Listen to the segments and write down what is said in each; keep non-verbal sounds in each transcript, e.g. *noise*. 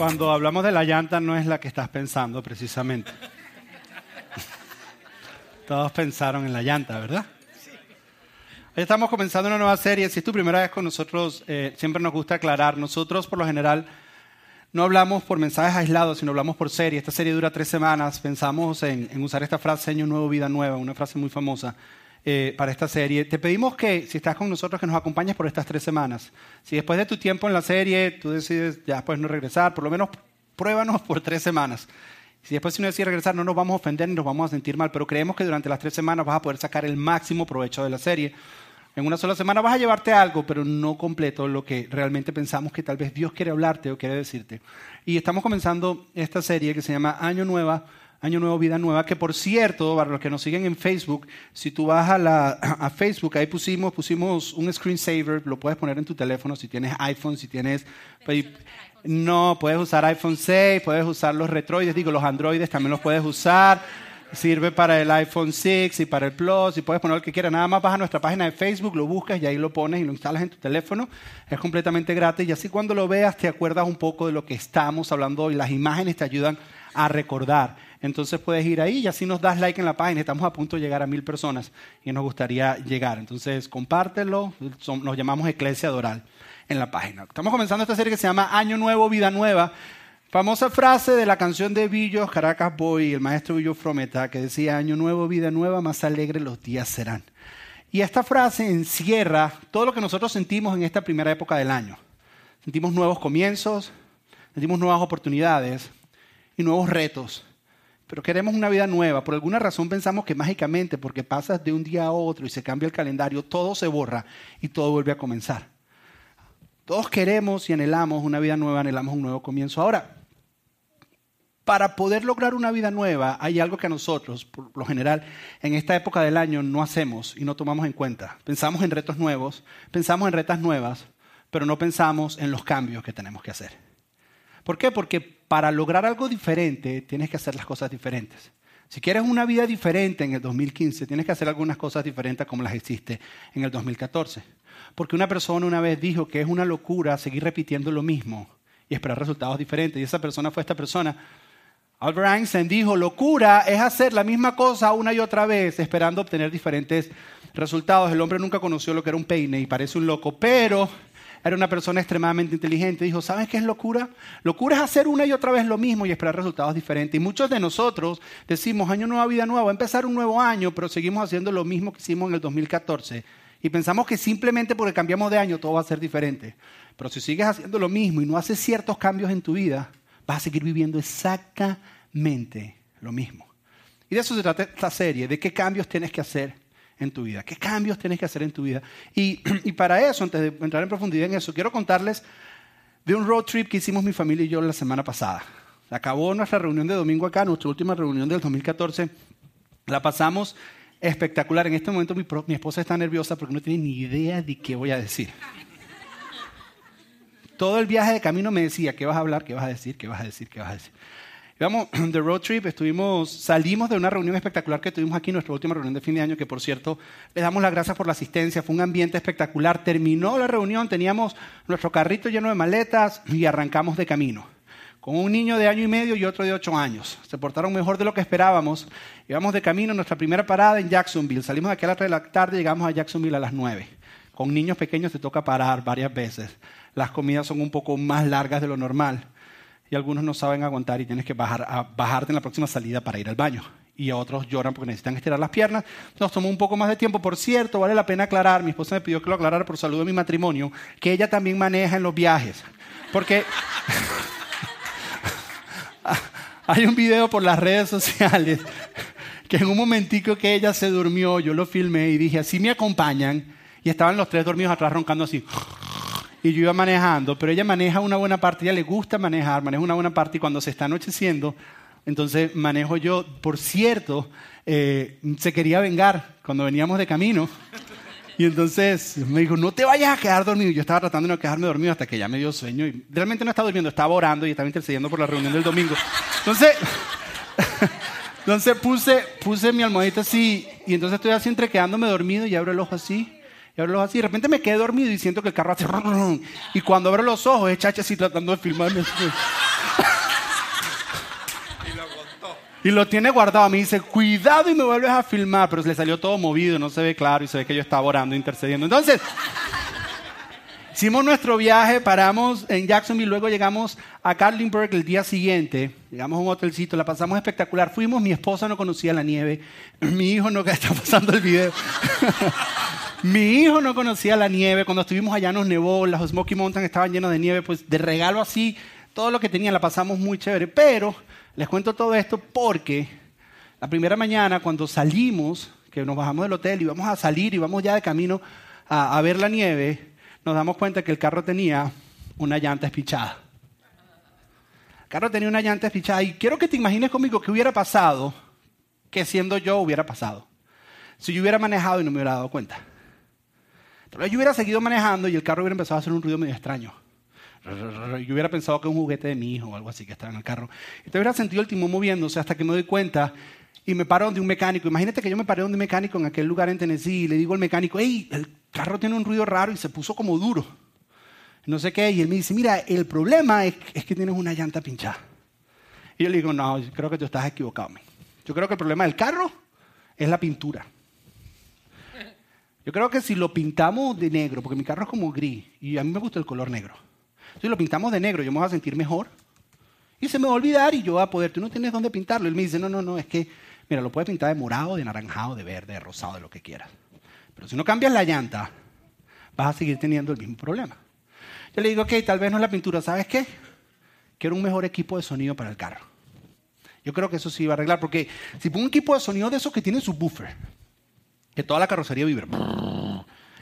Cuando hablamos de la llanta no es la que estás pensando precisamente. *laughs* Todos pensaron en la llanta, ¿verdad? Hoy estamos comenzando una nueva serie. Si es tu primera vez con nosotros, eh, siempre nos gusta aclarar. Nosotros, por lo general, no hablamos por mensajes aislados, sino hablamos por serie. Esta serie dura tres semanas. Pensamos en, en usar esta frase, año nuevo, vida nueva, una frase muy famosa. Eh, para esta serie. Te pedimos que, si estás con nosotros, que nos acompañes por estas tres semanas. Si después de tu tiempo en la serie tú decides ya después no regresar, por lo menos pruébanos por tres semanas. Si después si no decides regresar, no nos vamos a ofender ni nos vamos a sentir mal, pero creemos que durante las tres semanas vas a poder sacar el máximo provecho de la serie. En una sola semana vas a llevarte algo, pero no completo lo que realmente pensamos que tal vez Dios quiere hablarte o quiere decirte. Y estamos comenzando esta serie que se llama Año Nueva Año Nuevo, Vida Nueva, que por cierto, para los que nos siguen en Facebook, si tú vas a, la, a Facebook, ahí pusimos, pusimos un screensaver, lo puedes poner en tu teléfono si tienes iPhone, si tienes... No, puedes usar iPhone 6, puedes usar los retroides, digo, los androides también los puedes usar. Sirve para el iPhone 6 y para el Plus y puedes poner lo que quieras. Nada más vas a nuestra página de Facebook, lo buscas y ahí lo pones y lo instalas en tu teléfono. Es completamente gratis y así cuando lo veas te acuerdas un poco de lo que estamos hablando hoy. Las imágenes te ayudan a recordar. Entonces puedes ir ahí y así nos das like en la página. Estamos a punto de llegar a mil personas y nos gustaría llegar. Entonces compártelo. nos llamamos Eclesia Doral en la página. Estamos comenzando esta serie que se llama Año Nuevo, Vida Nueva. Famosa frase de la canción de Billos, Caracas Boy, el maestro Billo Frometa, que decía, Año Nuevo, Vida Nueva, más alegre los días serán. Y esta frase encierra todo lo que nosotros sentimos en esta primera época del año. Sentimos nuevos comienzos, sentimos nuevas oportunidades y nuevos retos pero queremos una vida nueva. Por alguna razón pensamos que mágicamente, porque pasas de un día a otro y se cambia el calendario, todo se borra y todo vuelve a comenzar. Todos queremos y anhelamos una vida nueva, anhelamos un nuevo comienzo. Ahora, para poder lograr una vida nueva, hay algo que a nosotros, por lo general, en esta época del año no hacemos y no tomamos en cuenta. Pensamos en retos nuevos, pensamos en retas nuevas, pero no pensamos en los cambios que tenemos que hacer. ¿Por qué? Porque para lograr algo diferente tienes que hacer las cosas diferentes. Si quieres una vida diferente en el 2015, tienes que hacer algunas cosas diferentes como las hiciste en el 2014. Porque una persona una vez dijo que es una locura seguir repitiendo lo mismo y esperar resultados diferentes. Y esa persona fue esta persona. Albert Einstein dijo, locura es hacer la misma cosa una y otra vez esperando obtener diferentes resultados. El hombre nunca conoció lo que era un peine y parece un loco, pero era una persona extremadamente inteligente. Dijo, ¿sabes qué es locura? Locura es hacer una y otra vez lo mismo y esperar resultados diferentes. Y muchos de nosotros decimos, año nueva, vida nueva, empezar un nuevo año, pero seguimos haciendo lo mismo que hicimos en el 2014. Y pensamos que simplemente porque cambiamos de año todo va a ser diferente. Pero si sigues haciendo lo mismo y no haces ciertos cambios en tu vida, vas a seguir viviendo exactamente lo mismo. Y de eso se trata esta serie, de qué cambios tienes que hacer en tu vida? ¿Qué cambios tienes que hacer en tu vida? *clears throat* Y, para eso, antes de entrar en profundidad en eso, quiero contarles de un road trip que hicimos mi familia y yo la semana pasada. Acabó nuestra reunión de domingo acá, nuestra última reunión del 2014. La pasamos espectacular. En este momento mi, mi esposa está nerviosa porque no tiene ni idea de qué voy a decir. Todo el viaje de camino me decía, ¿qué vas a hablar? ¿Qué vas a decir? ¿Qué vas a decir? ¿Qué vas a decir? Íbamos *clears throat* de road trip, estuvimos, salimos de una reunión espectacular que tuvimos aquí, nuestra última reunión de fin de año, que por cierto, les damos las gracias por la asistencia, fue un ambiente espectacular. Terminó la reunión, teníamos nuestro carrito lleno de maletas y arrancamos de camino. Con un niño de año y medio y otro de ocho años. Se portaron mejor de lo que esperábamos. Íbamos de camino, nuestra primera parada en Jacksonville. Salimos de aquí a las 3 de la tarde, llegamos a Jacksonville a las 9. Con niños pequeños te toca parar varias veces. Las comidas son un poco más largas de lo normal y algunos no saben aguantar y tienes que bajar, a, bajarte en la próxima salida para ir al baño. Y otros lloran porque necesitan estirar las piernas. Nos tomó un poco más de tiempo. Por cierto, vale la pena aclarar, mi esposa me pidió que lo aclarara por salud de mi matrimonio, que ella también maneja en los viajes. Porque *laughs* hay un video por las redes sociales que en un momentico que ella se durmió, yo lo filmé y dije, así me acompañan. Y estaban los tres dormidos atrás roncando así y yo iba manejando, pero ella maneja una buena parte, ella le gusta manejar, maneja una buena parte y cuando se está anocheciendo, entonces manejo yo. Por cierto, eh, se quería vengar cuando veníamos de camino. Y entonces me dijo, no te vayas a quedar dormido. Yo estaba tratando de no quedarme dormido hasta que ya me dio sueño. Y realmente no estaba durmiendo, estaba orando y estaba intercediendo por la reunión del domingo. Entonces, *laughs* entonces puse, puse mi almohadita así y entonces estoy así entre quedándome dormido y abro el ojo así y ojos así. De repente me quedé dormido y siento que el carro hace. Y cuando abro los ojos, es chacha así tratando de filmarme. *laughs* Y lo tiene guardado. Me dice, cuidado y me vuelves a filmar. Pero le salió todo movido, no se ve claro y se ve que yo estaba orando, intercediendo. Entonces, *laughs* hicimos nuestro viaje, paramos en Jacksonville, luego llegamos a Carlinburg el día siguiente. Llegamos a un hotelcito, la pasamos espectacular. Fuimos, mi esposa no conocía la nieve. *clears throat* Mi hijo no, está pasando el video. *laughs* mi hijo no conocía la nieve. Cuando estuvimos allá nos nevó, las Smoky Mountains estaban llenas de nieve. Pues de regalo así, todo lo que tenía la pasamos muy chévere. Pero les cuento todo esto porque la primera mañana cuando salimos, que nos bajamos del hotel y vamos a salir y vamos ya de camino a, ver la nieve, nos damos cuenta que el carro tenía una llanta espichada. El carro tenía una llanta espichada y quiero que te imagines conmigo qué hubiera pasado que siendo yo hubiera pasado. Si yo hubiera manejado y no me hubiera dado cuenta. Entonces yo hubiera seguido manejando y el carro hubiera empezado a hacer un ruido medio extraño. Yo hubiera pensado que es un juguete de mi hijo o algo así que estaba en el carro. Entonces hubiera sentido el timón moviéndose hasta que me doy cuenta y me paro de un mecánico. Imagínate que yo me paré de un mecánico en aquel lugar en Tennessee y le digo al mecánico, hey, el carro tiene un ruido raro y se puso como duro. No sé qué. Y él me dice, mira, el problema es, que tienes una llanta pinchada. Y yo le digo, no, creo que tú estás equivocado. Yo creo que el problema del carro es la pintura. Yo creo que si lo pintamos de negro, porque mi carro es como gris y a mí me gusta el color negro. Si lo pintamos de negro, yo me voy a sentir mejor. Y se me va a olvidar y yo voy a poder, tú no tienes dónde pintarlo. Él me dice, no, no, no, es que, mira, lo puedes pintar de morado, de naranjado, de verde, de rosado, de lo que quieras. Pero si no cambias la llanta, vas a seguir teniendo el mismo problema. Yo le digo, ok, tal vez no es la pintura, ¿sabes qué? Quiero un mejor equipo de sonido para el carro. Yo creo que eso sí va a arreglar, porque si pongo un equipo de sonido de esos que tiene su buffer, que toda la carrocería vibra,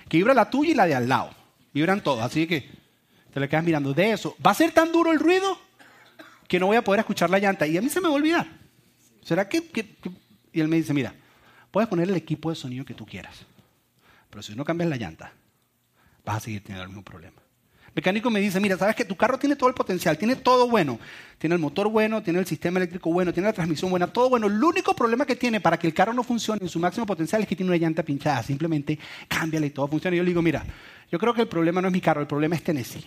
que vibra la tuya y la de al lado, vibran todas, así que te le quedas mirando de eso. Va a ser tan duro el ruido que no voy a poder escuchar la llanta y a mí se me va a olvidar. ¿Será que, Y él me dice, mira, puedes poner el equipo de sonido que tú quieras, pero si no cambias la llanta, vas a seguir teniendo el mismo problema. Mecánico me dice, mira, sabes que tu carro tiene todo el potencial, tiene todo bueno. Tiene el motor bueno, tiene el sistema eléctrico bueno, tiene la transmisión buena, todo bueno. El único problema que tiene para que el carro no funcione en su máximo potencial es que tiene una llanta pinchada. Simplemente cámbiale y todo funciona. Y yo le digo, mira, yo creo que el problema no es mi carro, el problema es Tennessee.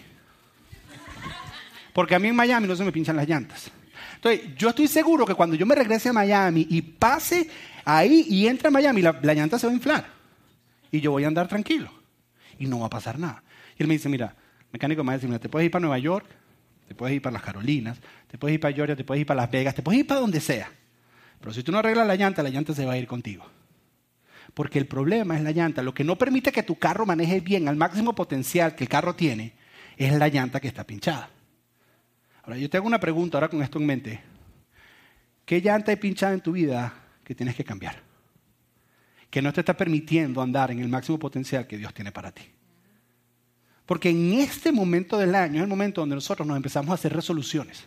Porque a mí en Miami no se me pinchan las llantas. Entonces, yo estoy seguro que cuando yo me regrese a Miami y pase ahí y entre a Miami, la, llanta se va a inflar. Y yo voy a andar tranquilo. Y no va a pasar nada. Y él me dice, mira, mecánico me dice, mira, te puedes ir para Nueva York, te puedes ir para las Carolinas, te puedes ir para Georgia, te puedes ir para Las Vegas, te puedes ir para donde sea. Pero si tú no arreglas la llanta, la llanta se va a ir contigo. Porque el problema es la llanta. Lo que no permite que tu carro maneje bien al máximo potencial que el carro tiene es la llanta que está pinchada. Ahora, yo te hago una pregunta ahora con esto en mente. ¿Qué llanta hay pinchada en tu vida que tienes que cambiar? Que no te está permitiendo andar en el máximo potencial que Dios tiene para ti. Porque en este momento del año es el momento donde nosotros nos empezamos a hacer resoluciones.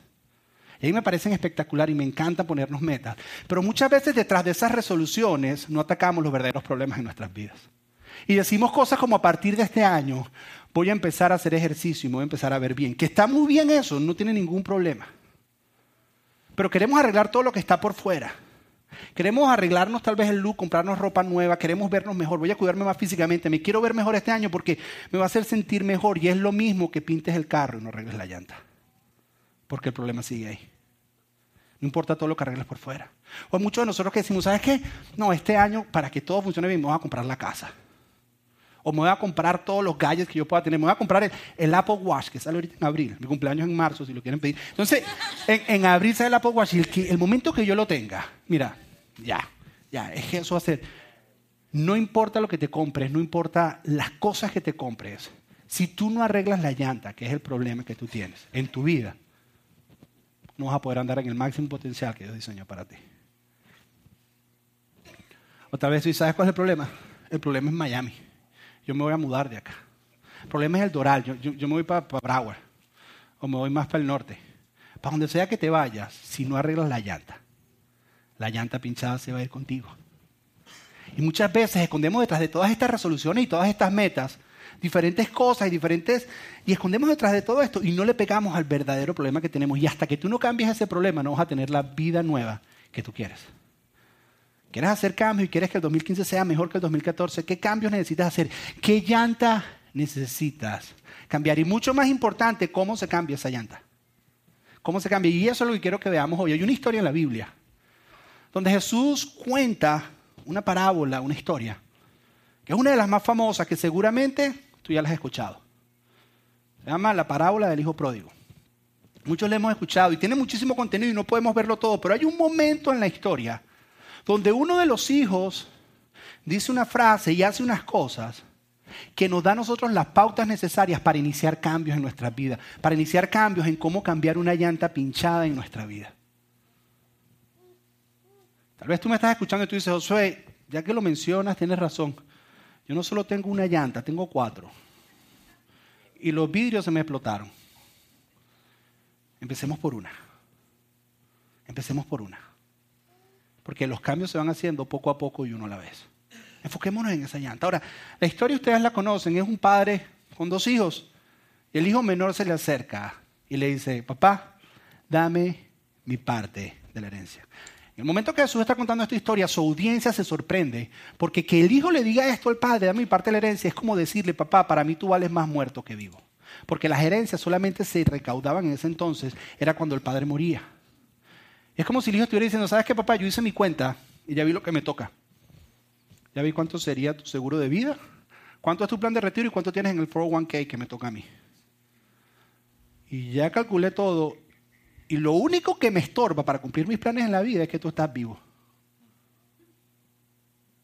Y a mí me parecen espectacular y me encanta ponernos metas. Pero muchas veces detrás de esas resoluciones no atacamos los verdaderos problemas en nuestras vidas. Y decimos cosas como a partir de este año voy a empezar a hacer ejercicio y voy a empezar a ver bien. Que está muy bien eso, no tiene ningún problema. Pero queremos arreglar todo lo que está por fuera. Queremos arreglarnos tal vez el look, comprarnos ropa nueva, queremos vernos mejor, voy a cuidarme más físicamente, me quiero ver mejor este año porque me va a hacer sentir mejor y es lo mismo que pintes el carro y no arregles la llanta. Porque el problema sigue ahí. No importa todo lo que arregles por fuera. O hay muchos de nosotros que decimos, ¿sabes qué? No, este año para que todo funcione bien vamos a comprar la casa o me voy a comprar todos los gadgets que yo pueda tener. Me voy a comprar el, Apple Watch, que sale ahorita en abril. Mi cumpleaños en marzo, si lo quieren pedir. Entonces, en, abril sale el Apple Watch y el, el, momento que yo lo tenga, mira, ya, ya, es eso va a. No importa lo que te compres, no importa las cosas que te compres. Si tú no arreglas la llanta, que es el problema que tú tienes en tu vida, no vas a poder andar en el máximo potencial que Dios diseñó para ti. Otra vez, ¿sabes cuál es el problema? El problema es Miami yo me voy a mudar de acá. El problema es el Doral, yo, me voy para, Broward, o me voy más para el norte. Para donde sea que te vayas, si no arreglas la llanta, la llanta pinchada se va a ir contigo. Y muchas veces escondemos detrás de todas estas resoluciones y todas estas metas diferentes cosas y diferentes y escondemos detrás de todo esto y no le pegamos al verdadero problema que tenemos y hasta que tú no cambies ese problema no vas a tener la vida nueva que tú quieres. ¿Quieres hacer cambios y quieres que el 2015 sea mejor que el 2014? ¿Qué cambios necesitas hacer? ¿Qué llanta necesitas cambiar? Y mucho más importante, ¿cómo se cambia esa llanta? ¿Cómo se cambia? Y eso es lo que quiero que veamos hoy. Hay una historia en la Biblia donde Jesús cuenta una parábola, una historia, que es una de las más famosas que seguramente tú ya las has escuchado. Se llama la parábola del hijo pródigo. Muchos la hemos escuchado y tiene muchísimo contenido y no podemos verlo todo, pero hay un momento en la historia donde uno de los hijos dice una frase y hace unas cosas que nos da a nosotros las pautas necesarias para iniciar cambios en nuestra vida, para iniciar cambios en cómo cambiar una llanta pinchada en nuestra vida. Tal vez tú me estás escuchando y tú dices, Josué, ya que lo mencionas, tienes razón. Yo no solo tengo una llanta, tengo cuatro. Y los vidrios se me explotaron. Empecemos por una. Empecemos por una. Porque los cambios se van haciendo poco a poco y uno a la vez. Enfoquémonos en esa llanta. Ahora, la historia ustedes la conocen. Es un padre con dos hijos. Y el hijo menor se le acerca y le dice, papá, dame mi parte de la herencia. En el momento que Jesús está contando esta historia, su audiencia se sorprende, porque que el hijo le diga esto al padre, dame mi parte de la herencia, es como decirle, papá, para mí tú vales más muerto que vivo. Porque las herencias solamente se recaudaban en ese entonces, era cuando el padre moría. Es como si el hijo estuviera diciendo, ¿sabes qué, papá? Yo hice mi cuenta y ya vi lo que me toca. Ya vi cuánto sería tu seguro de vida, cuánto es tu plan de retiro y cuánto tienes en el 401k que me toca a mí. Y ya calculé todo y lo único que me estorba para cumplir mis planes en la vida es que tú estás vivo.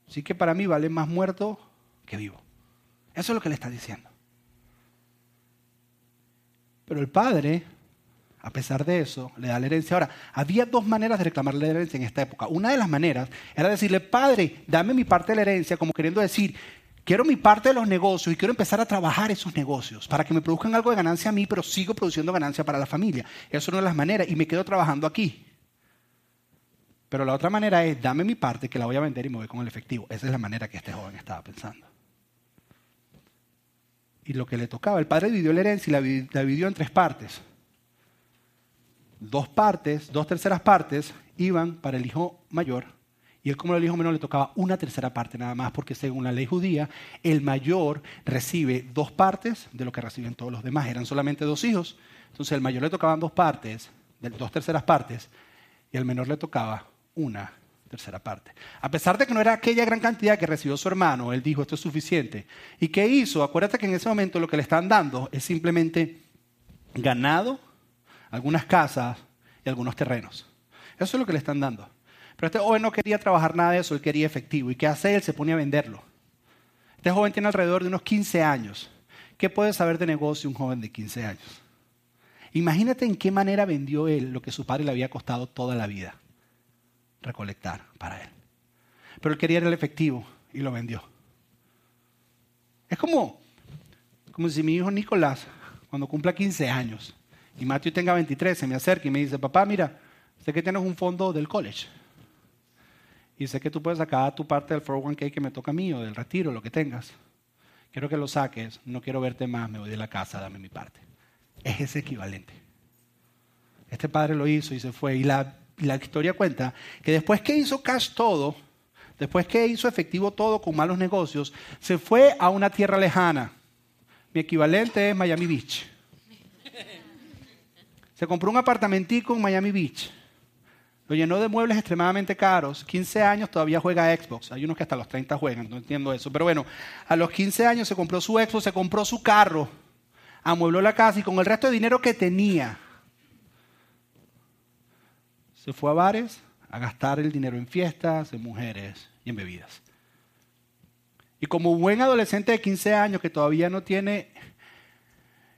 Así que para mí vale más muerto que vivo. Eso es lo que le está diciendo. Pero el padre, a pesar de eso, le da la herencia. Ahora, había dos maneras de reclamar la herencia en esta época. Una de las maneras era decirle, padre, dame mi parte de la herencia, como queriendo decir, quiero mi parte de los negocios y quiero empezar a trabajar esos negocios para que me produzcan algo de ganancia a mí, pero sigo produciendo ganancia para la familia. Esa es una de las maneras y me quedo trabajando aquí. Pero la otra manera es, dame mi parte que la voy a vender y me voy con el efectivo. Esa es la manera que este joven estaba pensando y lo que le tocaba. El padre dividió la herencia y la dividió en tres partes. Dos partes, dos terceras partes iban para el hijo mayor y él como el hijo menor le tocaba una tercera parte nada más, porque según la ley judía, el mayor recibe dos partes de lo que reciben todos los demás. Eran solamente dos hijos, entonces al mayor le tocaban dos partes, dos terceras partes, y al menor le tocaba una tercera parte. A pesar de que no era aquella gran cantidad que recibió su hermano, él dijo, esto es suficiente. ¿Y qué hizo? Acuérdate que en ese momento lo que le están dando es simplemente ganado, algunas casas y algunos terrenos. Eso es lo que le están dando. Pero este joven no quería trabajar nada de eso, él quería efectivo. ¿Y qué hace él? Se pone a venderlo. Este joven tiene alrededor de unos 15 años. ¿Qué puede saber de negocio un joven de 15 años? Imagínate en qué manera vendió él lo que su padre le había costado toda la vida recolectar para él. Pero él quería el efectivo y lo vendió. Es como, como si mi hijo Nicolás, cuando cumpla 15 años y Matthew tenga 23, se me acerca y me dice, papá, mira, sé que tienes un fondo del college. Y sé que tú puedes sacar tu parte del 401k que me toca a mí o del retiro, lo que tengas. Quiero que lo saques, no quiero verte más, me voy de la casa, dame mi parte. Es ese equivalente. Este padre lo hizo y se fue. Y la la historia cuenta que después que hizo cash todo, después que hizo efectivo todo con malos negocios, se fue a una tierra lejana. Mi equivalente es Miami Beach. Se compró un apartamentico en Miami Beach. Lo llenó de muebles extremadamente caros. 15 años todavía juega Xbox. Hay unos que hasta los 30 juegan, no entiendo eso. Pero bueno, a los 15 años se compró su Xbox, se compró su carro, amuebló la casa y con el resto de dinero que tenía, se fue a bares a gastar el dinero en fiestas, en mujeres y en bebidas. Y como buen adolescente de 15 años que todavía no tiene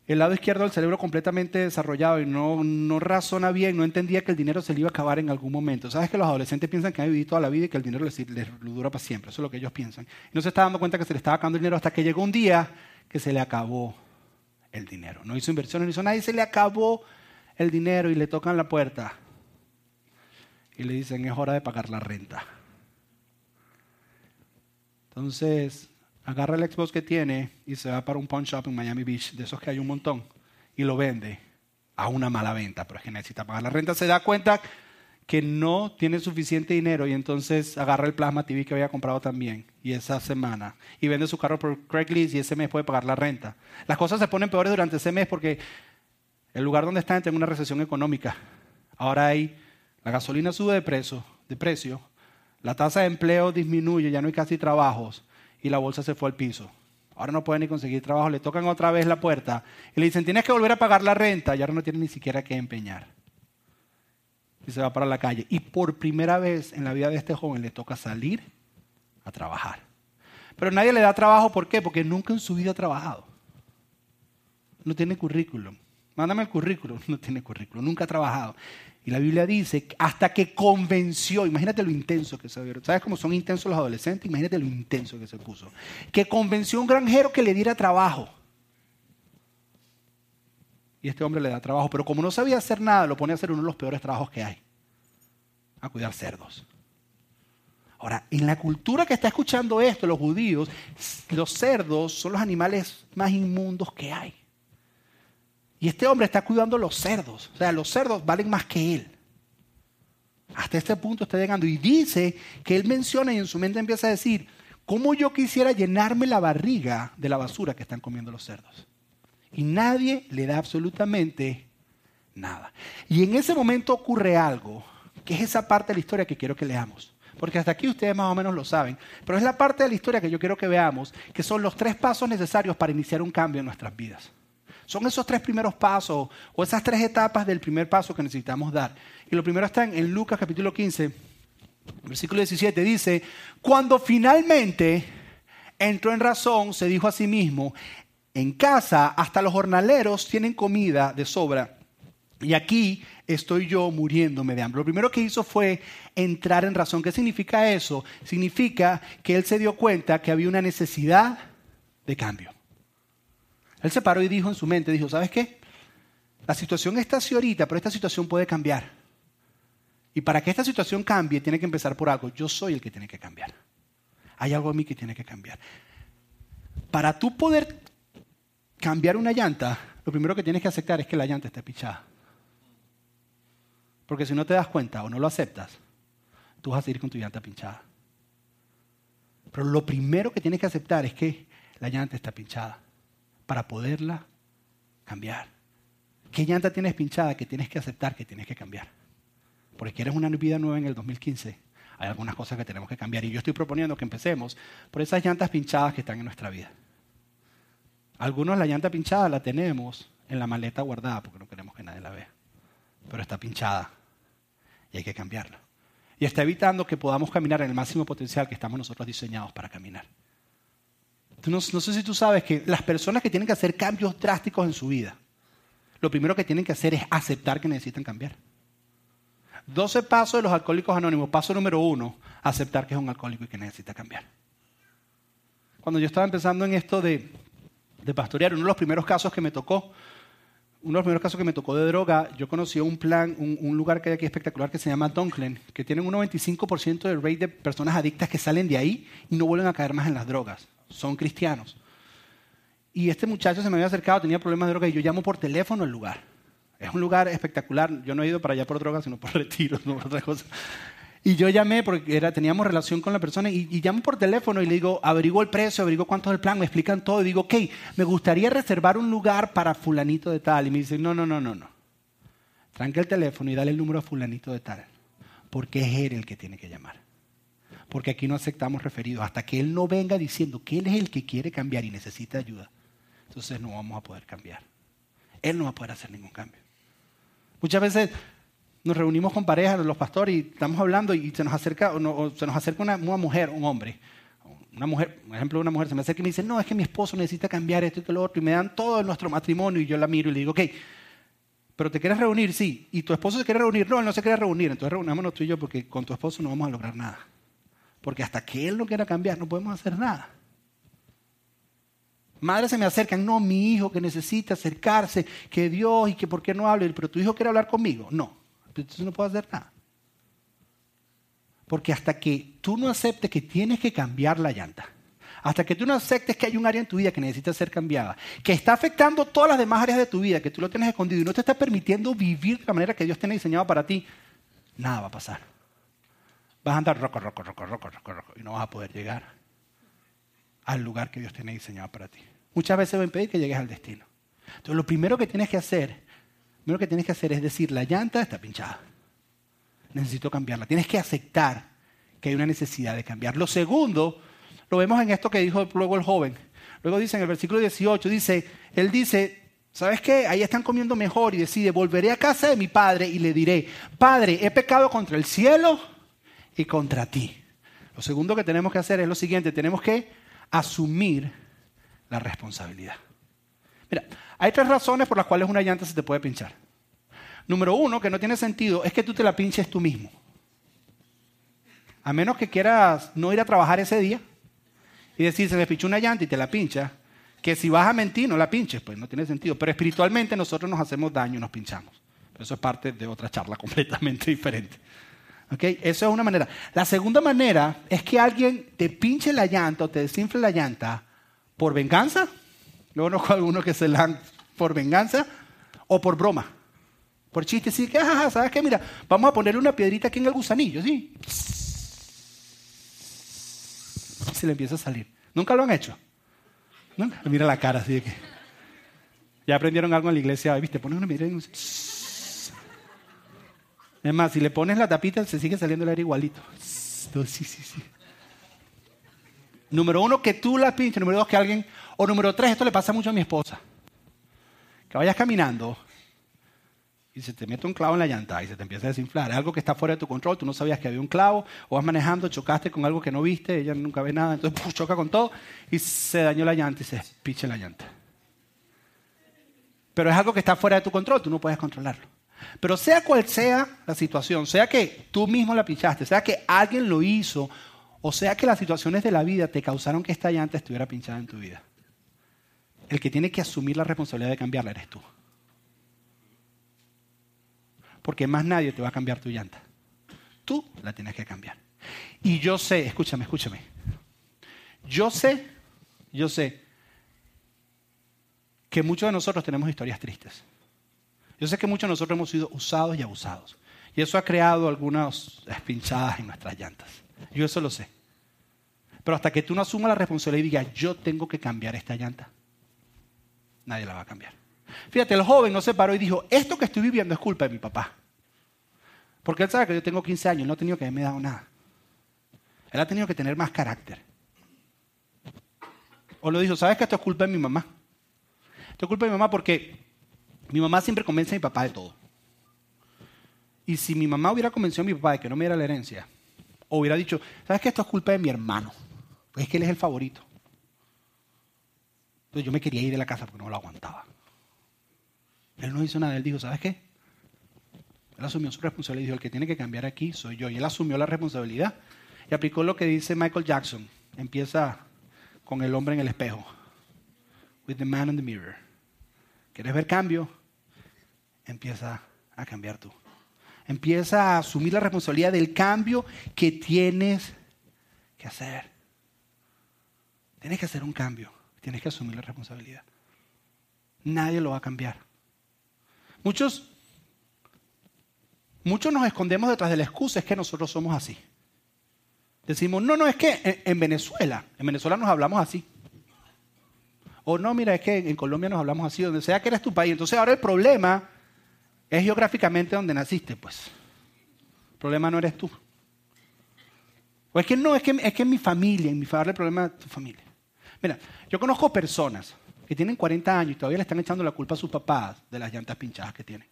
el lado izquierdo del cerebro completamente desarrollado y no, no razona bien, no entendía que el dinero se le iba a acabar en algún momento. ¿Sabes que los adolescentes piensan que han vivido toda la vida y que el dinero les, les dura para siempre? Eso es lo que ellos piensan. Y no se está dando cuenta que se le estaba acabando el dinero hasta que llegó un día que se le acabó el dinero. No hizo inversiones, no hizo nada y se le acabó el dinero y le tocan la puerta y le dicen es hora de pagar la renta. Entonces, agarra el Xbox que tiene y se va para un pawn shop en Miami Beach, de esos que hay un montón, y lo vende a una mala venta, pero es que necesita pagar la renta. Se da cuenta que no tiene suficiente dinero y entonces agarra el plasma TV que había comprado también y esa semana y vende su carro por Craigslist y ese mes puede pagar la renta. Las cosas se ponen peores durante ese mes porque el lugar donde están tiene una recesión económica. Ahora hay la gasolina sube de de precio, la tasa de empleo disminuye, ya no hay casi trabajos y la bolsa se fue al piso. Ahora no pueden ni conseguir trabajo, le tocan otra vez la puerta y le dicen, tienes que volver a pagar la renta y ahora no tiene ni siquiera que empeñar. Y se va para la calle. Y por primera vez en la vida de este joven le toca salir a trabajar. Pero nadie le da trabajo, ¿por qué? Porque nunca en su vida ha trabajado. No tiene currículum. Mándame el currículum. *laughs* No tiene currículum. Nunca ha trabajado. Y la Biblia dice, hasta que convenció, imagínate lo intenso que se vio. ¿Sabes cómo son intensos los adolescentes? Imagínate lo intenso que se puso. Que convenció a un granjero que le diera trabajo. Y este hombre le da trabajo, pero como no sabía hacer nada, lo pone a hacer uno de los peores trabajos que hay. A cuidar cerdos. Ahora, en la cultura que está escuchando esto, los judíos, los cerdos son los animales más inmundos que hay. Y este hombre está cuidando los cerdos. O sea, los cerdos valen más que él. Hasta este punto está llegando. Y dice que él menciona y en su mente empieza a decir, ¿cómo yo quisiera llenarme la barriga de la basura que están comiendo los cerdos? Y nadie le da absolutamente nada. Y en ese momento ocurre algo, que es esa parte de la historia que quiero que leamos. Porque hasta aquí ustedes más o menos lo saben. Pero es la parte de la historia que yo quiero que veamos, que son los tres pasos necesarios para iniciar un cambio en nuestras vidas. Son esos tres primeros pasos o esas tres etapas del primer paso que necesitamos dar. Y lo primero está en Lucas capítulo 15, versículo 17. Dice, cuando finalmente entró en razón, se dijo a sí mismo, en casa hasta los jornaleros tienen comida de sobra. Y aquí estoy yo muriéndome de hambre. Lo primero que hizo fue entrar en razón. ¿Qué significa eso? Significa que él se dio cuenta que había una necesidad de cambio. Él se paró y dijo en su mente, dijo, ¿sabes qué? La situación está así ahorita, pero esta situación puede cambiar. Y para que esta situación cambie, tiene que empezar por algo. Yo soy el que tiene que cambiar. Hay algo en mí que tiene que cambiar. Para tú poder cambiar una llanta, lo primero que tienes que aceptar es que la llanta esté pichada. Porque si no te das cuenta o no lo aceptas, tú vas a seguir con tu llanta pinchada. Pero lo primero que tienes que aceptar es que la llanta está pinchada para poderla cambiar. ¿Qué llanta tienes pinchada que tienes que aceptar que tienes que cambiar? Porque quieres una vida nueva en el 2015. Hay algunas cosas que tenemos que cambiar. Y yo estoy proponiendo que empecemos por esas llantas pinchadas que están en nuestra vida. Algunos la llanta pinchada la tenemos en la maleta guardada porque no queremos que nadie la vea pero está pinchada y hay que cambiarla. Y está evitando que podamos caminar en el máximo potencial que estamos nosotros diseñados para caminar. No, sé si tú sabes que las personas que tienen que hacer cambios drásticos en su vida, lo primero que tienen que hacer es aceptar que necesitan cambiar. 12 pasos de los alcohólicos anónimos. Paso número uno, aceptar que es un alcohólico y que necesita cambiar. Cuando yo estaba empezando en esto de, pastorear, uno de los primeros casos que me tocó uno de los primeros casos que me tocó de droga, yo conocí un plan, un, lugar que hay aquí espectacular que se llama Dunklen, que tienen un 95% de rate de personas adictas que salen de ahí y no vuelven a caer más en las drogas. Son cristianos. Y este muchacho se me había acercado, tenía problemas de droga y yo llamo por teléfono al lugar. Es un lugar espectacular. Yo no he ido para allá por drogas, sino por *laughs* retiros, no por otra cosa. Y yo llamé porque teníamos relación con la persona y, llamo por teléfono y le digo, averiguo el precio, averiguo cuánto es el plan, me explican todo y digo, ok, me gustaría reservar un lugar para fulanito de tal. Y me dicen, no, no, no, no, no. Tranque el teléfono y dale el número a fulanito de tal. Porque es él el que tiene que llamar. Porque aquí no aceptamos referidos. Hasta que él no venga diciendo que él es el que quiere cambiar y necesita ayuda, entonces no vamos a poder cambiar. Él no va a poder hacer ningún cambio. Muchas veces nos reunimos con parejas, los pastores, y estamos hablando y se nos acerca, se nos acerca una, mujer, un hombre. Una mujer, por ejemplo, una mujer se me acerca y me dice, no, es que mi esposo necesita cambiar esto y lo otro, y me dan todo nuestro matrimonio, y yo la miro y le digo, ok, pero te quieres reunir, sí, y tu esposo se quiere reunir, no, él no se quiere reunir, entonces reunámonos tú y yo porque con tu esposo no vamos a lograr nada. Porque hasta que él no quiera cambiar, no podemos hacer nada. Madres se me acercan, no, mi hijo que necesita acercarse, que Dios y que por qué no hable, pero tu hijo quiere hablar conmigo. No, entonces no puedo hacer nada. Porque hasta que tú no aceptes que tienes que cambiar la llanta, hasta que tú no aceptes que hay un área en tu vida que necesita ser cambiada, que está afectando todas las demás áreas de tu vida, que tú lo tienes escondido y no te está permitiendo vivir de la manera que Dios tiene diseñado para ti, nada va a pasar. Vas a andar roco, roco, roco, roco, roco, roco y no vas a poder llegar al lugar que Dios tiene diseñado para ti. Muchas veces va a impedir que llegues al destino. Entonces, lo primero que tienes que hacer lo que tienes que hacer es decir, la llanta está pinchada. necesito cambiarla. Tienes que aceptar que hay una necesidad de cambiar. Lo segundo, lo vemos en esto que dijo luego el joven. Luego dice en el versículo 18, dice, él dice, ¿sabes qué? Ahí están comiendo mejor y decide, volveré a casa de mi padre y le diré, Padre, he pecado contra el cielo y contra ti. Lo segundo que tenemos que hacer es lo siguiente, tenemos que asumir la responsabilidad. Mira, hay tres razones por las cuales una llanta se te puede pinchar. Número uno, que no tiene sentido, es que tú te la pinches tú mismo. A menos que quieras no ir a trabajar ese día y decir, se me pinchó una llanta y te la pincha, que si vas a mentir no la pinches, pues no tiene sentido. Pero espiritualmente nosotros nos hacemos daño y nos pinchamos. eso es parte de otra charla *laughs* completamente diferente. ¿Okay? Eso es una manera. La segunda manera es que alguien te pinche la llanta o te desinfle la llanta por venganza. Luego conozco a algunos que se la dan por venganza o por broma. Por chiste, sí, que, ¿sabes qué? Mira, vamos a ponerle una piedrita aquí en el gusanillo, ¿sí? Se le empieza a salir. ¿Nunca lo han hecho? ¿Nunca? Mira la cara así de que... Ya aprendieron algo en la iglesia, ¿viste? Pones una piedrita y... Es más, si le pones la tapita, se sigue saliendo el aire igualito. Sí, sí, sí. Número uno, que tú la pinches. Número dos, que alguien... O número tres, esto le pasa mucho a mi esposa. Que vayas caminando y se te mete un clavo en la llanta y se te empieza a desinflar. Es algo que está fuera de tu control, tú no sabías que había un clavo, o vas manejando, chocaste con algo que no viste, ella nunca ve nada, entonces choca con todo y se dañó la llanta y se piche la llanta. Pero es algo que está fuera de tu control, tú no puedes controlarlo. Pero sea cual sea la situación, sea que tú mismo la pinchaste, sea que alguien lo hizo, o sea que las situaciones de la vida te causaron que esta llanta estuviera pinchada en tu vida, el que tiene que asumir la responsabilidad de cambiarla eres tú porque más nadie te va a cambiar tu llanta. Tú la tienes que cambiar. Y yo sé, escúchame, escúchame. Yo sé, yo sé que muchos de nosotros tenemos historias tristes. Yo sé que muchos de nosotros hemos sido usados y abusados. Y eso ha creado algunas pinchadas en nuestras llantas. Yo eso lo sé. Pero hasta que tú no asumas la responsabilidad y digas, yo tengo que cambiar esta llanta, nadie la va a cambiar. Fíjate, el joven no se paró y dijo, esto que estoy viviendo es culpa de mi papá. Porque él sabe que yo tengo 15 años, no ha tenido que haberme dado nada. Él ha tenido que tener más carácter. O lo dijo, ¿sabes que esto es culpa de mi mamá? Esto es culpa de mi mamá porque mi mamá siempre convence a mi papá de todo. Y si mi mamá hubiera convencido a mi papá de que no me diera la herencia, o hubiera dicho, ¿sabes que esto es culpa de mi hermano? Pues es que él es el favorito. Entonces yo me quería ir de la casa porque no lo aguantaba. Él no hizo nada, él dijo, ¿sabes qué? Él asumió su responsabilidad y dijo, el que tiene que cambiar aquí soy yo. Y él asumió la responsabilidad y aplicó lo que dice Michael Jackson. Empieza con el hombre en el espejo. With the man in the mirror. ¿Quieres ver cambio? Empieza a cambiar tú. Empieza a asumir la responsabilidad del cambio que tienes que hacer. Tienes que hacer un cambio. Tienes que asumir la responsabilidad. Nadie lo va a cambiar. Muchos, muchos nos escondemos detrás de la excusa, es que nosotros somos así. Decimos, no, no, es que en, Venezuela, en Venezuela nos hablamos así. O no, mira, es que en Colombia nos hablamos así, donde sea que eres tu país. Entonces ahora el problema es geográficamente donde naciste, pues. El problema no eres tú. O es que no, es que, es que en mi familia, en mi familia, el problema es tu familia. Mira, yo conozco personas que tienen 40 años y todavía le están echando la culpa a sus papás de las llantas pinchadas que tienen.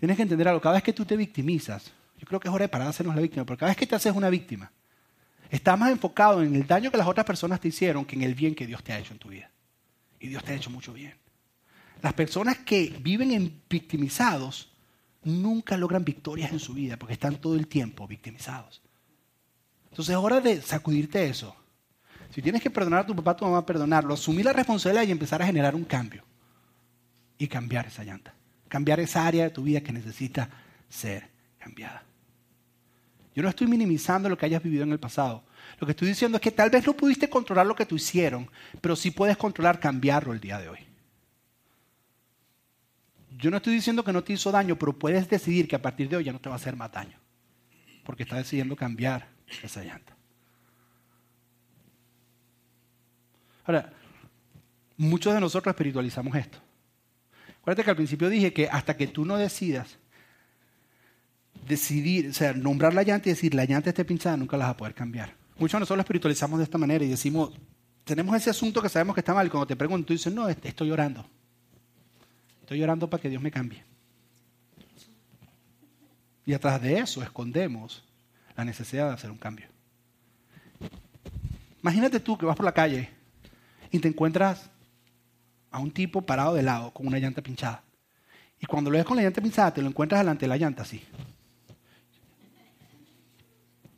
Tienes que entender algo, cada vez que tú te victimizas, yo creo que es hora de parar de hacernos la víctima, porque cada vez que te haces una víctima, estás más enfocado en el daño que las otras personas te hicieron que en el bien que Dios te ha hecho en tu vida. Y Dios te ha hecho mucho bien. Las personas que viven en victimizados nunca logran victorias en su vida porque están todo el tiempo victimizados. Entonces es hora de sacudirte eso si tienes que perdonar a tu papá, a tu mamá, perdonarlo, asumir la responsabilidad y empezar a generar un cambio. Y cambiar esa llanta. Cambiar esa área de tu vida que necesita ser cambiada. Yo no estoy minimizando lo que hayas vivido en el pasado. Lo que estoy diciendo es que tal vez no pudiste controlar lo que te hicieron, pero sí puedes controlar cambiarlo el día de hoy. Yo no estoy diciendo que no te hizo daño, pero puedes decidir que a partir de hoy ya no te va a hacer más daño. Porque estás decidiendo cambiar esa llanta. Ahora, muchos de nosotros espiritualizamos esto. Acuérdate que al principio dije que hasta que tú no decidas decidir, o sea, nombrar la llanta y decir, la llanta esté pinchada, nunca la vas a poder cambiar. Muchos de nosotros espiritualizamos de esta manera y decimos, tenemos ese asunto que sabemos que está mal. Cuando te pregunto, tú dices, no, estoy llorando. Estoy llorando para que Dios me cambie. Y atrás de eso escondemos la necesidad de hacer un cambio. Imagínate tú que vas por la calle y te encuentras a un tipo parado de lado con una llanta pinchada. Y cuando lo ves con la llanta pinchada, te lo encuentras delante de la llanta así.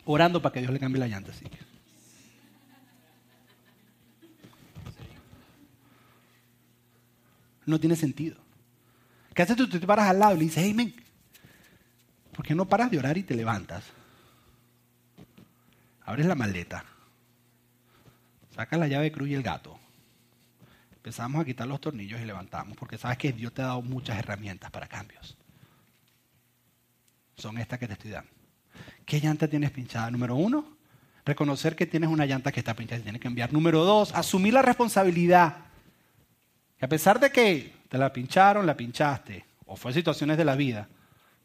Orando para que Dios le cambie la llanta así. No tiene sentido. ¿Qué haces tú? Tú te paras al lado y le dices, hey, men, ¿por qué no paras de orar y te levantas? Abres la maleta, sacas la llave de cruz y el gato. Empezamos a quitar los tornillos y levantamos, porque sabes que Dios te ha dado muchas herramientas para cambios. Son estas que te estoy dando. ¿Qué llanta tienes pinchada? Número uno, reconocer que tienes una llanta que está pinchada y tienes que enviar. Número dos, asumir la responsabilidad. Y a pesar de que te la pincharon, la pinchaste, o fue situaciones de la vida,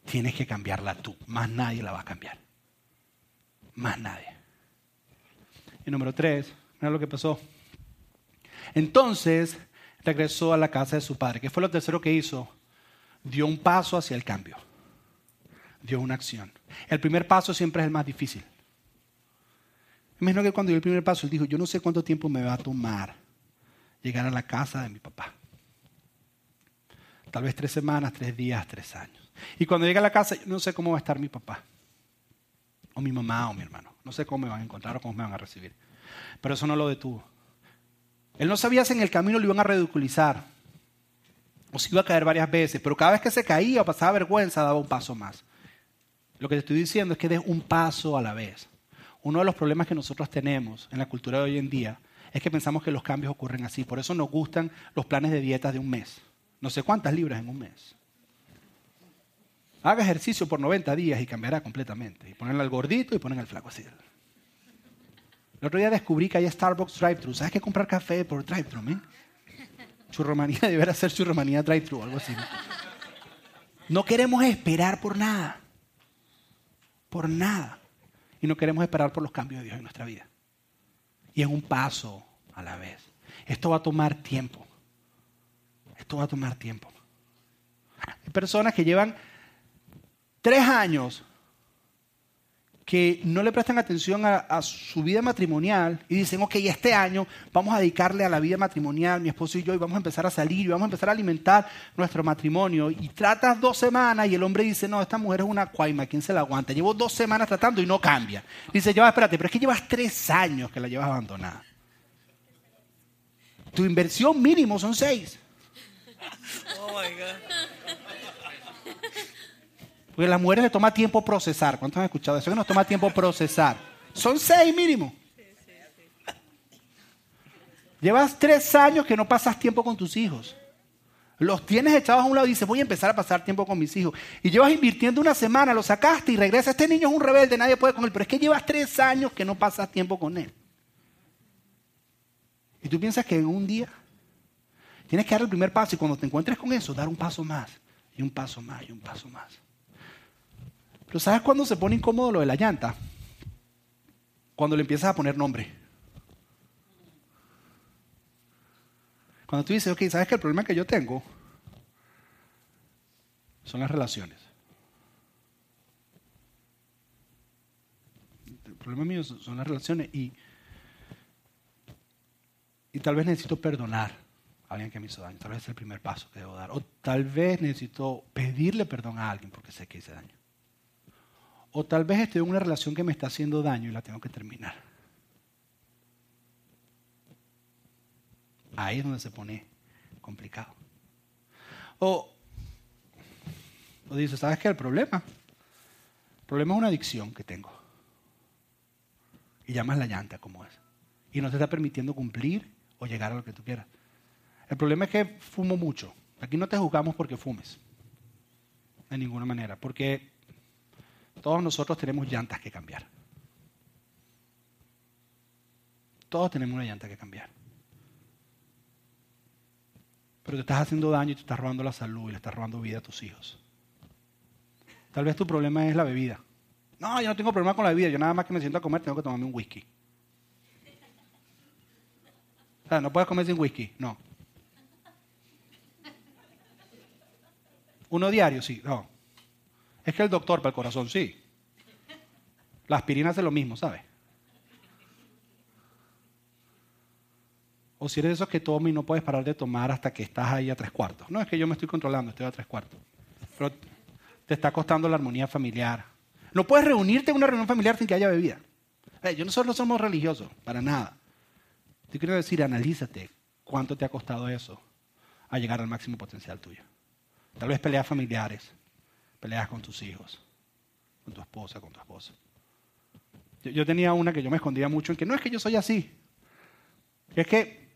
tienes que cambiarla tú. Más nadie la va a cambiar. Más nadie. Y número tres, mira lo que pasó. Entonces regresó a la casa de su padre. ¿Qué fue lo tercero que hizo? Dio un paso hacia el cambio. Dio una acción. El primer paso siempre es el más difícil. Imagino que cuando dio el primer paso, él dijo, yo no sé cuánto tiempo me va a tomar llegar a la casa de mi papá. Tal vez tres semanas, tres días, tres años. Y cuando llegue a la casa, yo no sé cómo va a estar mi papá, o mi mamá, o mi hermano. No sé cómo me van a encontrar o cómo me van a recibir. Pero eso no lo detuvo. Él no sabía si en el camino lo iban a ridiculizar o si iba a caer varias veces, pero cada vez que se caía o pasaba vergüenza, daba un paso más. Lo que te estoy diciendo es que des un paso a la vez. Uno de los problemas que nosotros tenemos en la cultura de hoy en día es que pensamos que los cambios ocurren así. Por eso nos gustan los planes de dietas de un mes. No sé cuántas libras en un mes. Haga ejercicio por 90 días y cambiará completamente. Y ponerle al gordito y ponen al flaco así. El otro día descubrí que hay Starbucks drive-thru. ¿Sabes qué comprar café por drive-thru, man? Churromanía, *laughs* deberá ser churromanía drive-thru algo así. No queremos esperar por nada. Por nada. Y no queremos esperar por los cambios de Dios en nuestra vida. Y es un paso a la vez. Esto va a tomar tiempo. Esto va a tomar tiempo. Hay personas que llevan tres años que no le prestan atención a, su vida matrimonial y dicen, ok, este año vamos a dedicarle a la vida matrimonial, mi esposo y yo, y vamos a empezar a salir, y vamos a empezar a alimentar nuestro matrimonio. Y tratas dos semanas y el hombre dice, no, esta mujer es una cuaima, ¿quién se la aguanta? Llevo dos semanas tratando y no cambia. Dice, ya espérate, pero es que llevas tres años que la llevas abandonada. Tu inversión mínimo son seis. Oh my God. Porque las mujeres les toma tiempo procesar. ¿Cuántos han escuchado eso? Que nos toma tiempo procesar. Son seis mínimo. Llevas tres años que no pasas tiempo con tus hijos. Los tienes echados a un lado y dices, voy a empezar a pasar tiempo con mis hijos. Y llevas invirtiendo una semana, lo sacaste y regresa. Este niño es un rebelde, nadie puede con él. Pero es que llevas tres años que no pasas tiempo con él. Y tú piensas que en un día tienes que dar el primer paso y cuando te encuentres con eso, dar un paso más, y un paso más, y un paso más. Pero ¿sabes cuándo se pone incómodo lo de la llanta? Cuando le empiezas a poner nombre. Cuando tú dices, ok, ¿sabes que el problema que yo tengo son las relaciones? El problema mío son las relaciones y, y tal vez necesito perdonar alguien que me hizo daño. Tal vez es el primer paso que debo dar. O tal vez necesito pedirle perdón a alguien porque sé que hice daño. O tal vez estoy en una relación que me está haciendo daño y la tengo que terminar. Ahí es donde se pone complicado. O, o dice, ¿sabes qué? El problema. El problema es una adicción que tengo. Y llamas la llanta como es. Y no te está permitiendo cumplir o llegar a lo que tú quieras. El problema es que fumo mucho. Aquí no te juzgamos porque fumes. De ninguna manera. Porque todos nosotros tenemos llantas que cambiar. Todos tenemos una llanta que cambiar. Pero te estás haciendo daño y te estás robando la salud y le estás robando vida a tus hijos. Tal vez tu problema es la bebida. No, yo no tengo problema con la bebida. Yo nada más que me siento a comer tengo que tomarme un whisky. O sea, no puedes comer sin whisky. No. Uno diario, sí. No. Es que el doctor para el corazón, sí. La aspirina hace lo mismo, ¿sabes? O si eres de esos que tomas y no puedes parar de tomar hasta que estás ahí a tres cuartos. No, es que yo me estoy controlando, estoy a tres cuartos. Pero te está costando la armonía familiar. No puedes reunirte en una reunión familiar sin que haya bebida. yo nosotros no somos religiosos, para nada. Te quiero decir, analízate cuánto te ha costado eso a llegar al máximo potencial tuyo. Tal vez peleas familiares, peleas con tus hijos, con tu esposa, con tu esposa. Yo, tenía una que yo me escondía mucho en que no es que yo soy así. Es que,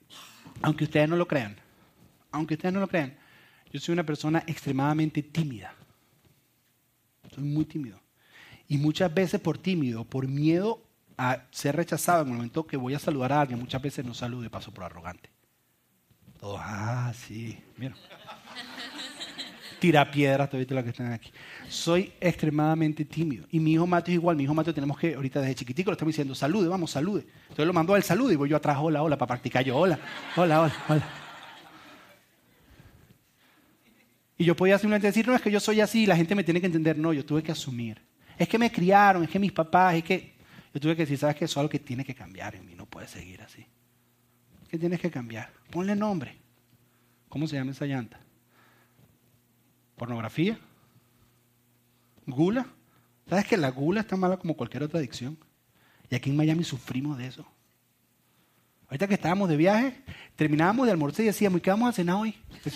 aunque ustedes no lo crean, aunque ustedes no lo crean, yo soy una persona extremadamente tímida. Soy muy tímido. Y muchas veces por tímido, por miedo a ser rechazado en el momento que voy a saludar a alguien, muchas veces no saludo y paso por arrogante. Todos, ah, sí, mira. Tira piedras, todavía lo que están aquí. Soy extremadamente tímido. Y mi hijo Mateo es igual. Mi hijo Mateo tenemos que, ahorita desde chiquitico, lo estamos diciendo, salude, vamos, salude. Entonces lo mando al saludo y voy yo atrás, hola, hola, para practicar yo, hola, hola, hola, hola. Y yo podía simplemente decir, no, es que yo soy así y la gente me tiene que entender. No, yo tuve que asumir. Es que me criaron, es que mis papás, es que yo tuve que decir, ¿sabes qué? Eso es algo que tiene que cambiar en mí, no puede seguir así. ¿Qué tienes que cambiar? Ponle nombre. ¿Cómo se llama esa llanta? ¿Pornografía? ¿Gula? ¿Sabes que la gula está mala como cualquier otra adicción? Y aquí en Miami sufrimos de eso. Ahorita que estábamos de viaje, terminábamos de almorzar y decíamos, ¿y qué vamos a cenar hoy? *laughs*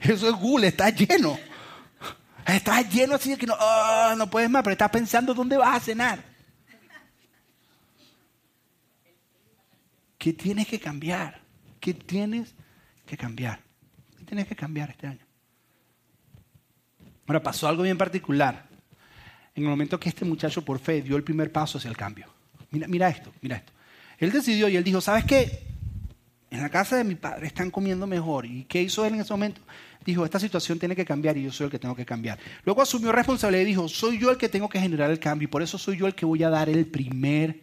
Eso es gula, está lleno. Estás lleno así de que no, ah, no puedes más, pero estás pensando dónde vas a cenar. ¿Qué tienes que cambiar? ¿Qué tienes que cambiar? ¿Qué tienes que cambiar este año? Ahora, pasó algo bien particular. En el momento que este muchacho por fe dio el primer paso hacia el cambio. Mira, mira esto, mira esto. Él decidió y él dijo, ¿sabes qué? En la casa de mi padre están comiendo mejor. ¿Y qué hizo él en ese momento? dijo, esta situación tiene que cambiar y yo soy el que tengo que cambiar. Luego asumió responsabilidad y dijo, soy yo el que tengo que generar el cambio y por eso soy yo el que voy a dar el primer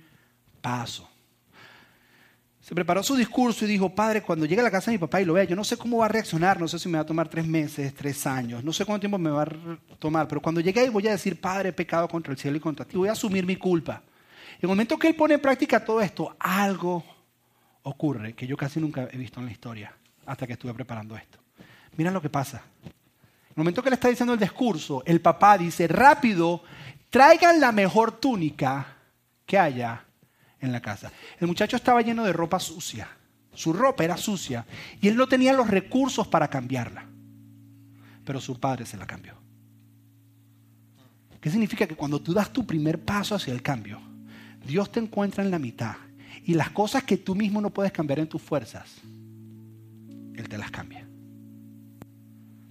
paso. Se preparó su discurso y dijo, padre, cuando llegue a la casa de mi papá y lo vea, yo no sé cómo va a reaccionar, no sé si me va a tomar tres meses, tres años, no sé cuánto tiempo me va a tomar, pero cuando llegue ahí voy a decir, padre, he pecado contra el cielo y contra ti, voy a asumir mi culpa. En el momento que él pone en práctica todo esto, algo ocurre que yo casi nunca he visto en la historia hasta que estuve preparando esto. Mira lo que pasa. En el momento que le está diciendo el discurso, el papá dice, rápido, traigan la mejor túnica que haya en la casa. El muchacho estaba lleno de ropa sucia. Su ropa era sucia y él no tenía los recursos para cambiarla. Pero su padre se la cambió. ¿Qué significa? Que cuando tú das tu primer paso hacia el cambio, Dios te encuentra en la mitad y las cosas que tú mismo no puedes cambiar en tus fuerzas, Él te las cambia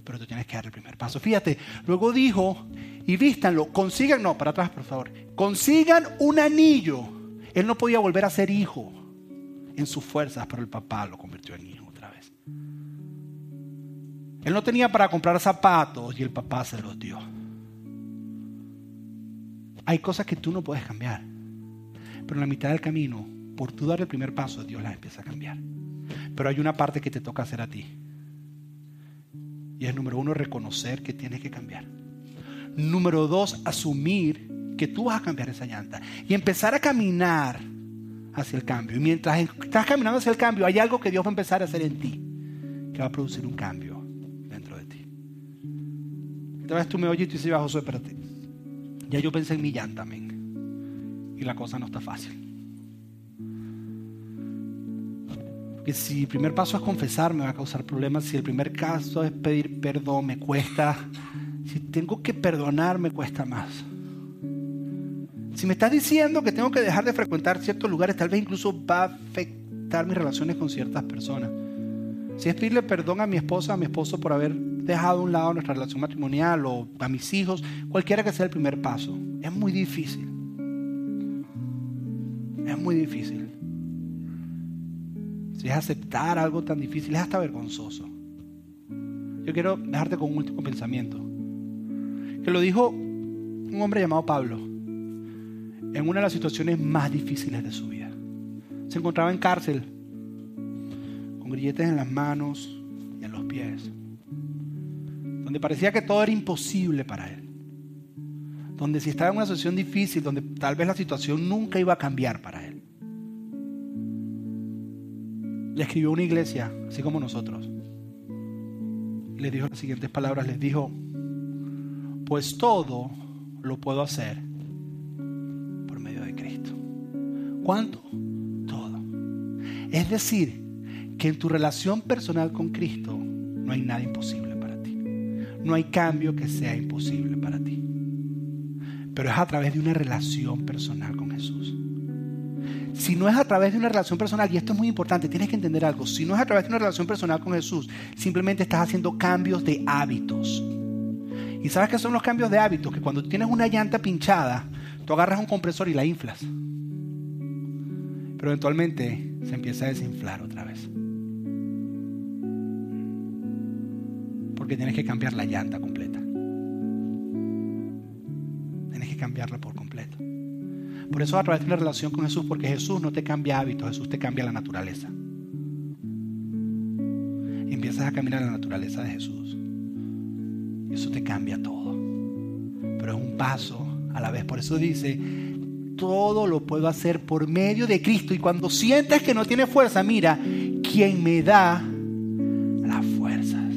pero tú tienes que dar el primer paso. Fíjate, luego dijo, y vístanlo, consigan, no, para atrás por favor, consigan un anillo. Él no podía volver a ser hijo en sus fuerzas, pero el papá lo convirtió en hijo otra vez. Él no tenía para comprar zapatos y el papá se los dio. Hay cosas que tú no puedes cambiar, pero en la mitad del camino, por tú dar el primer paso, Dios las empieza a cambiar. Pero hay una parte que te toca hacer a ti y es número uno, reconocer que tienes que cambiar. Número dos, asumir que tú vas a cambiar esa llanta. Y empezar a caminar hacia el cambio. Y mientras estás caminando hacia el cambio, hay algo que Dios va a empezar a hacer en ti. Que va a producir un cambio dentro de ti. Esta vez tú me oyes y tú dices, Josué, espérate. Ya yo pensé en mi llanta, amén. Y la cosa no está fácil. que si el primer paso es confesar, me va a causar problemas. Si el primer caso es pedir perdón, me cuesta. Si tengo que perdonar, me cuesta más. Si me estás diciendo que tengo que dejar de frecuentar ciertos lugares, tal vez incluso va a afectar mis relaciones con ciertas personas. Si es pedirle perdón a mi esposa, a mi esposo por haber dejado a un lado nuestra relación matrimonial o a mis hijos, cualquiera que sea el primer paso, es muy difícil. Es muy difícil es aceptar algo tan difícil, es hasta vergonzoso. yo quiero dejarte con un último pensamiento. Que lo dijo un hombre llamado Pablo en una de las situaciones más difíciles de su vida. Se encontraba en cárcel, con grilletes en las manos y en los pies, donde parecía que todo era imposible para él, donde si estaba en una situación difícil, donde tal vez la situación nunca iba a cambiar para él. Le escribió una iglesia, así como nosotros. Les dijo las siguientes palabras, les dijo, pues todo lo puedo hacer Cristo. ¿Cuánto? Todo. Es decir, que en tu relación personal con Cristo no hay nada imposible para ti. No hay cambio que sea imposible para ti. Pero es a través de una relación personal con Jesús. Si no es a través de una relación personal, y esto es muy importante, tienes que entender algo, si no es a través de una relación personal con Jesús, simplemente estás haciendo cambios de hábitos. ¿Y sabes qué son los cambios de hábitos? Que cuando tienes una llanta pinchada, tú agarras un compresor y la inflas. Pero eventualmente se empieza a desinflar otra vez. Porque tienes que cambiar la llanta completa. Tienes que cambiarla por completo. Por eso a través de una relación con Jesús, porque Jesús no te cambia hábitos, Jesús te cambia la naturaleza. Empiezas a caminar la naturaleza de Jesús. Eso te cambia todo. Pero es un paso a la vez. Por eso dice, todo lo puedo hacer por medio de Cristo. Y cuando sientes que no tienes fuerza, mira, quien me da las fuerzas.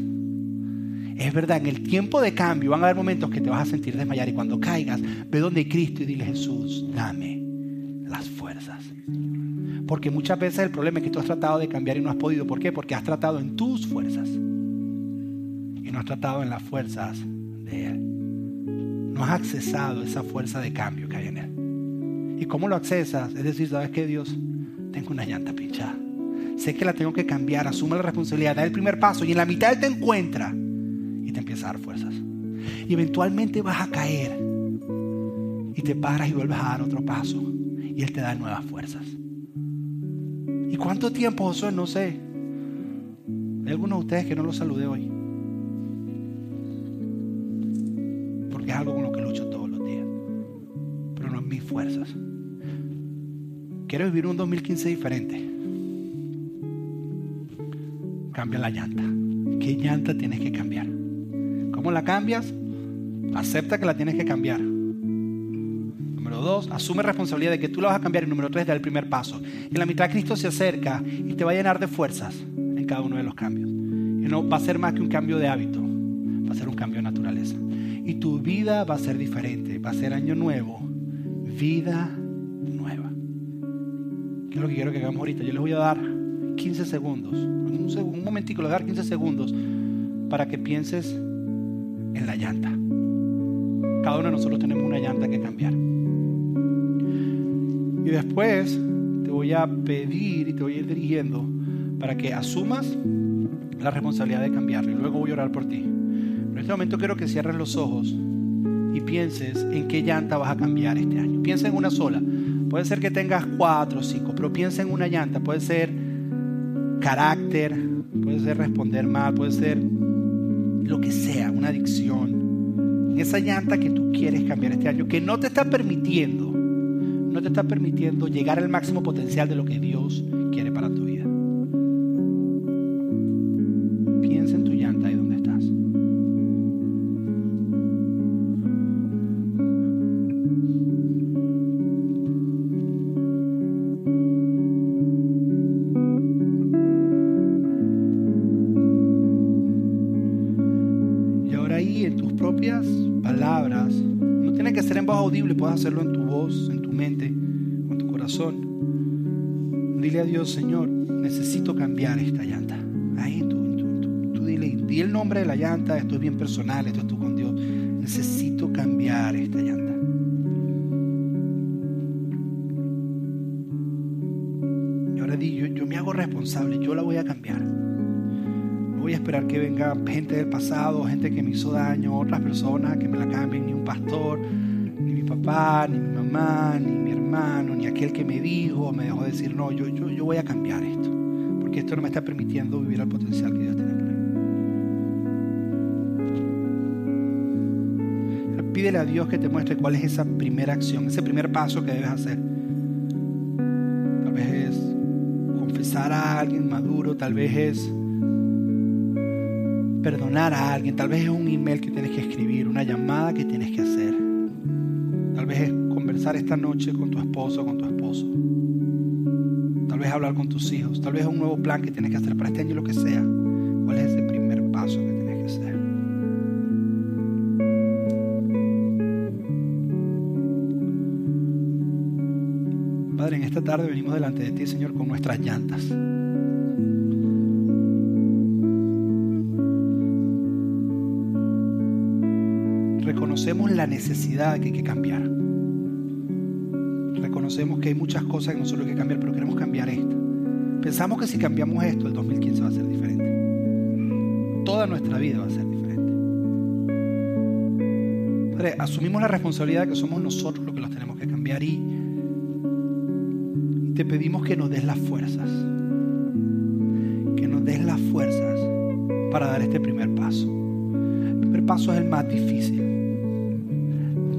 Es verdad, en el tiempo de cambio van a haber momentos que te vas a sentir desmayar y cuando caigas, ve donde Cristo y dile Jesús, dame las fuerzas. Porque muchas veces el problema es que tú has tratado de cambiar y no has podido. ¿Por qué? Porque has tratado en tus fuerzas y no has tratado en las fuerzas de Él. No has accesado esa fuerza de cambio que hay en Él. ¿Y cómo lo accesas? Es decir, ¿sabes qué, Dios? Tengo una llanta pinchada. Sé que la tengo que cambiar, asume la responsabilidad, da el primer paso y en la mitad Él te encuentra y te empieza a dar fuerzas. Y eventualmente vas a caer y te paras y vuelves a dar otro paso y Él te da nuevas fuerzas. ¿Y cuánto tiempo, Josué? No sé. Hay algunos de ustedes que no los saludé hoy. Porque es algo con fuerzas. Quiero vivir un 2015 diferente. Cambia la llanta. ¿Qué llanta tienes que cambiar? ¿Cómo la cambias? Acepta que la tienes que cambiar. Número dos, asume responsabilidad de que tú la vas a cambiar. Y número tres, da el primer paso. En la mitad Cristo se acerca y te va a llenar de fuerzas en cada uno de los cambios. Y no va a ser más que un cambio de hábito, va a ser un cambio de naturaleza. Y tu vida va a ser diferente, va a ser año nuevo, vida nueva. ¿Qué es lo que quiero que hagamos ahorita? Yo les voy a dar 15 segundos, un, momentico, les voy a dar 15 segundos para que pienses en la llanta. Cada uno de nosotros tenemos una llanta que cambiar. Y después te voy a pedir y te voy a ir dirigiendo para que asumas la responsabilidad de cambiarlo. Y luego voy a orar por ti. En este momento quiero que cierres los ojos y pienses en qué llanta vas a cambiar este año. Piensa en una sola. Puede ser que tengas cuatro o cinco, pero piensa en una llanta. Puede ser carácter, puede ser responder mal, puede ser lo que sea, una adicción. En esa llanta que tú quieres cambiar este año, que no te está permitiendo, no te está permitiendo llegar al máximo potencial de lo que Dios quiere para tu audible, puedes hacerlo en tu voz, en tu mente, en tu corazón. Dile a Dios, Señor, necesito cambiar esta llanta. Ahí tú, tú, tú, tú dile, di el nombre de la llanta, esto es bien personal, esto es tú con Dios. Necesito cambiar esta llanta. Y ahora di, yo, me hago responsable, yo la voy a cambiar. No voy a esperar que venga gente del pasado, gente que me hizo daño, otras personas que me la cambien, ni un pastor, papá, ni mi mamá, ni mi hermano, ni aquel que me dijo, me dejó decir, no, yo, yo, yo voy a cambiar esto, porque esto no me está permitiendo vivir al potencial que Dios tiene para mí. Pídele a Dios que te muestre cuál es esa primera acción, ese primer paso que debes hacer. Tal vez es confesar a alguien maduro, tal vez es perdonar a alguien, tal vez es un email que tienes que escribir, una llamada que tienes que hacer. Esta noche con tu esposo con tu esposo. Tal vez hablar con tus hijos, tal vez un nuevo plan que tienes que hacer para este año, lo que sea. ¿Cuál es ese primer paso que tienes que hacer? Padre, en esta tarde venimos delante de ti, Señor, con nuestras llantas. Reconocemos la necesidad que hay que cambiar. Reconocemos que hay muchas cosas que nosotros que cambiar, pero queremos cambiar esta. Pensamos que si cambiamos esto, el 2015 va a ser diferente. Toda nuestra vida va a ser diferente. Padre, asumimos la responsabilidad de que somos nosotros los que los tenemos que cambiar y te pedimos que nos des las fuerzas. Que nos des las fuerzas para dar este primer paso. El primer paso es el más difícil.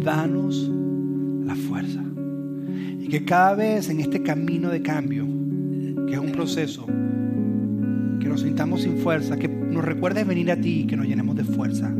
Danos. Y que cada vez en este camino de cambio, que es un proceso, que nos sintamos sin fuerza, que nos recuerdes venir a ti y que nos llenemos de fuerza